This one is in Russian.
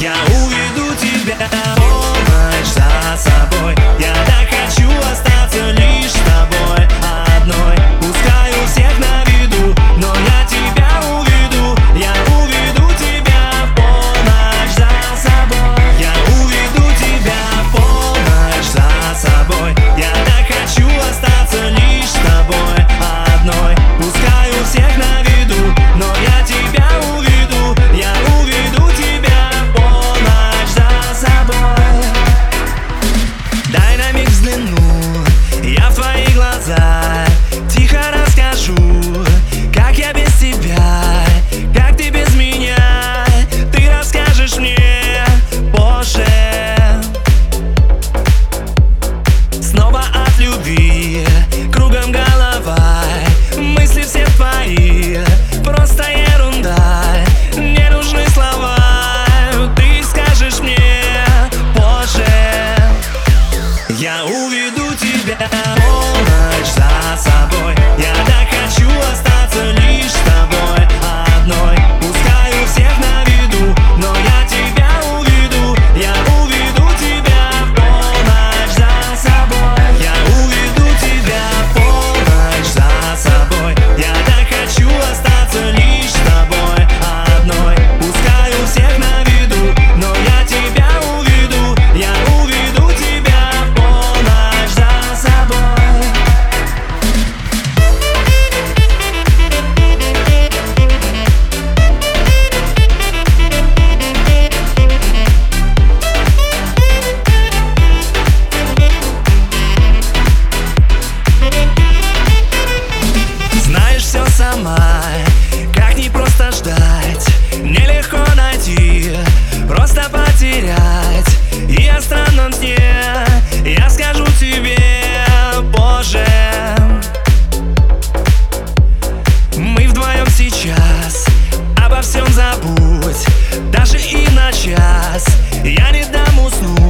Я уведу тебя, о, ночь за собой. Я так хочу любви. Кругом голова Мысли все твои. Просто ерунда Не нужны слова. Ты скажешь мне позже. Я уведу тебя Полночь за собой. Я так всем забудь Даже и на час Я не дам уснуть.